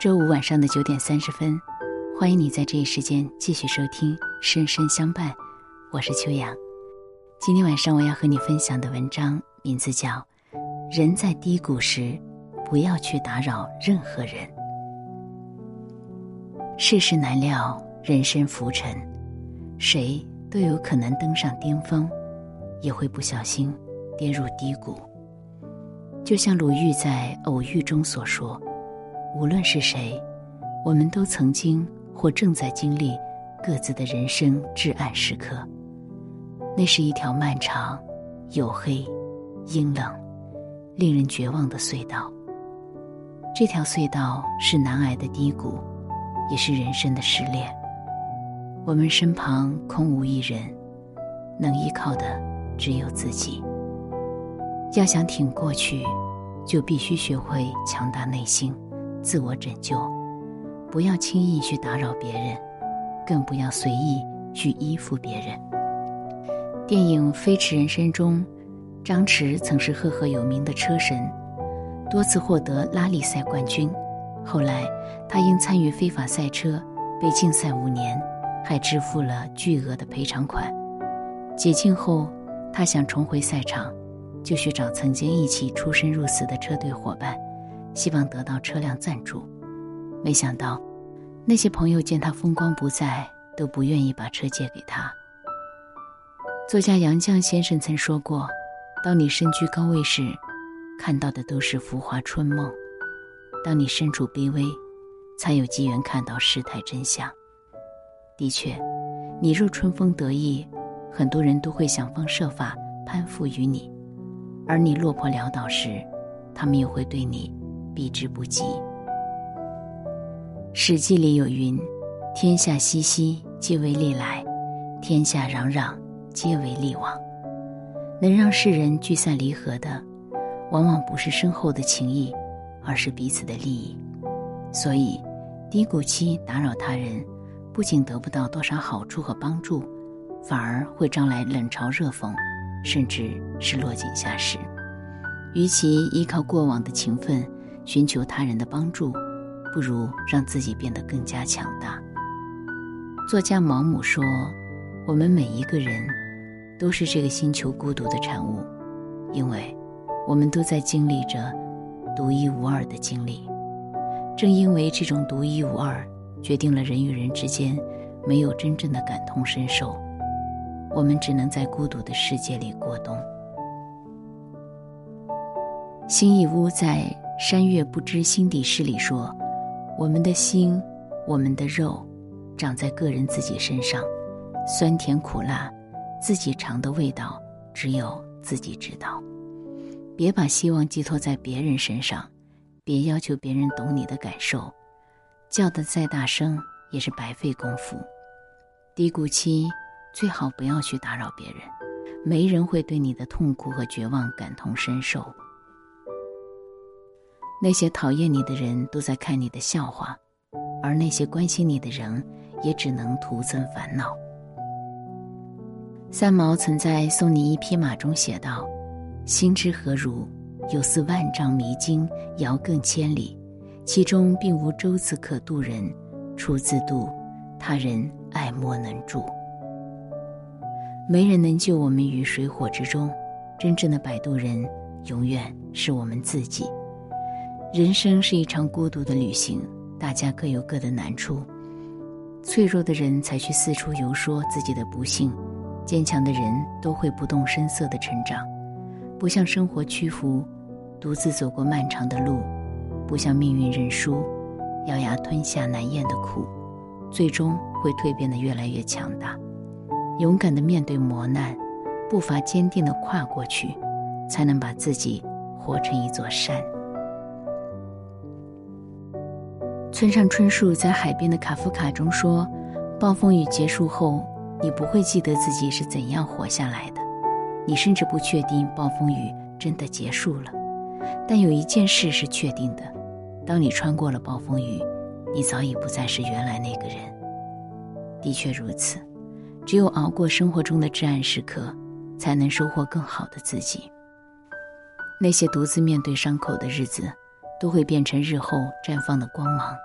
周五晚上的九点三十分，欢迎你在这一时间继续收听《深深相伴》，我是秋阳。今天晚上我要和你分享的文章名字叫《人在低谷时，不要去打扰任何人》。世事难料，人生浮沉，谁都有可能登上巅峰，也会不小心跌入低谷。就像鲁豫在《偶遇》中所说。无论是谁，我们都曾经或正在经历各自的人生至暗时刻。那是一条漫长、黝黑、阴冷、令人绝望的隧道。这条隧道是难挨的低谷，也是人生的失恋。我们身旁空无一人，能依靠的只有自己。要想挺过去，就必须学会强大内心。自我拯救，不要轻易去打扰别人，更不要随意去依附别人。电影《飞驰人生》中，张弛曾是赫赫有名的车神，多次获得拉力赛冠军。后来，他因参与非法赛车被禁赛五年，还支付了巨额的赔偿款。解禁后，他想重回赛场，就去找曾经一起出生入死的车队伙伴。希望得到车辆赞助，没想到那些朋友见他风光不再，都不愿意把车借给他。作家杨绛先生曾说过：“当你身居高位时，看到的都是浮华春梦；当你身处卑微，才有机缘看到世态真相。”的确，你若春风得意，很多人都会想方设法攀附于你；而你落魄潦倒时，他们又会对你。避之不及。《史记》里有云：“天下熙熙，皆为利来；天下攘攘，皆为利往。”能让世人聚散离合的，往往不是深厚的情谊，而是彼此的利益。所以，低谷期打扰他人，不仅得不到多少好处和帮助，反而会招来冷嘲热讽，甚至是落井下石。与其依靠过往的情分，寻求他人的帮助，不如让自己变得更加强大。作家毛姆说：“我们每一个人都是这个星球孤独的产物，因为我们都在经历着独一无二的经历。正因为这种独一无二，决定了人与人之间没有真正的感同身受，我们只能在孤独的世界里过冬。”新义乌在。山月不知心底事里说：“我们的心，我们的肉，长在个人自己身上，酸甜苦辣，自己尝的味道，只有自己知道。别把希望寄托在别人身上，别要求别人懂你的感受，叫得再大声也是白费功夫。低谷期最好不要去打扰别人，没人会对你的痛苦和绝望感同身受。”那些讨厌你的人都在看你的笑话，而那些关心你的人也只能徒增烦恼。三毛曾在《送你一匹马》中写道：“心之何如？有似万丈迷津，遥亘千里，其中并无舟子可渡人，出自渡，他人爱莫能助。没人能救我们于水火之中，真正的摆渡人，永远是我们自己。”人生是一场孤独的旅行，大家各有各的难处。脆弱的人才去四处游说自己的不幸，坚强的人都会不动声色的成长，不向生活屈服，独自走过漫长的路，不向命运认输，咬牙吞下难咽的苦，最终会蜕变得越来越强大。勇敢的面对磨难，步伐坚定的跨过去，才能把自己活成一座山。村上春树在《海边的卡夫卡》中说：“暴风雨结束后，你不会记得自己是怎样活下来的，你甚至不确定暴风雨真的结束了。但有一件事是确定的：当你穿过了暴风雨，你早已不再是原来那个人。的确如此，只有熬过生活中的至暗时刻，才能收获更好的自己。那些独自面对伤口的日子。”都会变成日后绽放的光芒。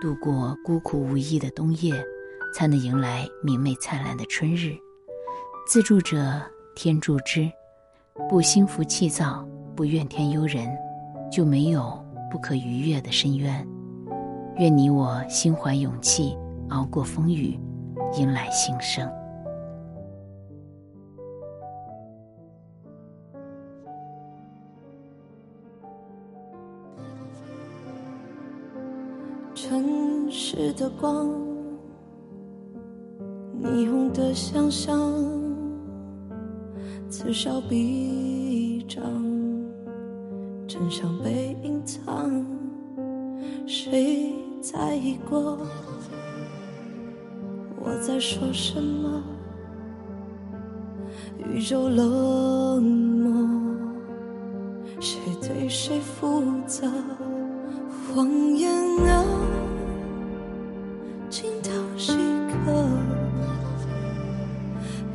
度过孤苦无依的冬夜，才能迎来明媚灿烂的春日。自助者天助之，不心浮气躁，不怨天尤人，就没有不可逾越的深渊。愿你我心怀勇气，熬过风雨，迎来新生。城市的光，霓虹的想象，此消彼长，真相被隐藏。谁在意过我在说什么？宇宙冷漠，谁对谁负责？谎言啊，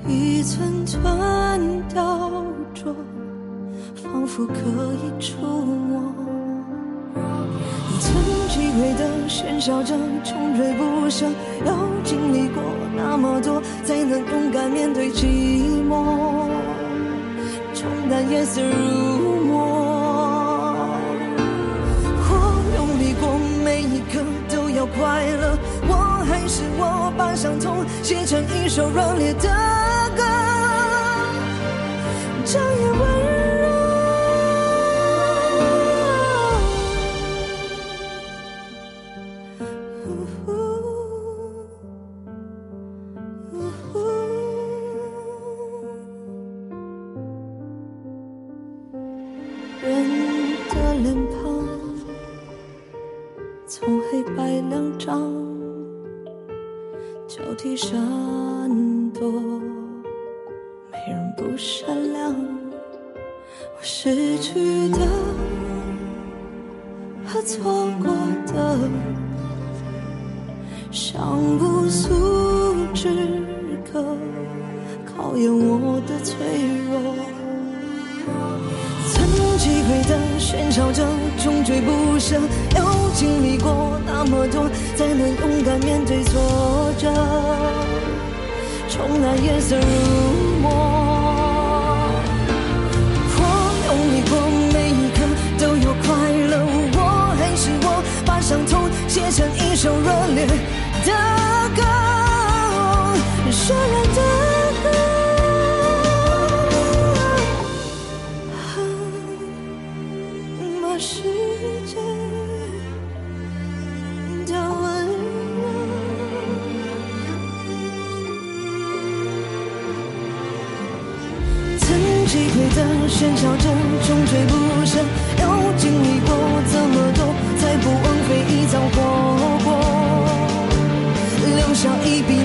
一寸寸雕琢，仿佛可以触摸。曾击溃的喧嚣着，穷追不舍，要经历过那么多，才能勇敢面对寂寞。冲淡夜色如墨。我用力过，每一刻都要快乐，是我，把伤痛写成一首热烈的歌，这样温柔。人的脸庞。从黑白两张交替闪躲，没人不善良。我失去的和错过的，像不速之客，考验我的脆弱。曾击溃的喧嚣着，穷追不舍，要经历过那么多，才能勇敢面对错着。重来夜色如墨，我用力过每一刻都有快乐，我还是我，把伤痛写成一首热烈击溃的喧嚣着，穷追不舍，要经历过这么多，才不枉费一遭活过，留下一笔。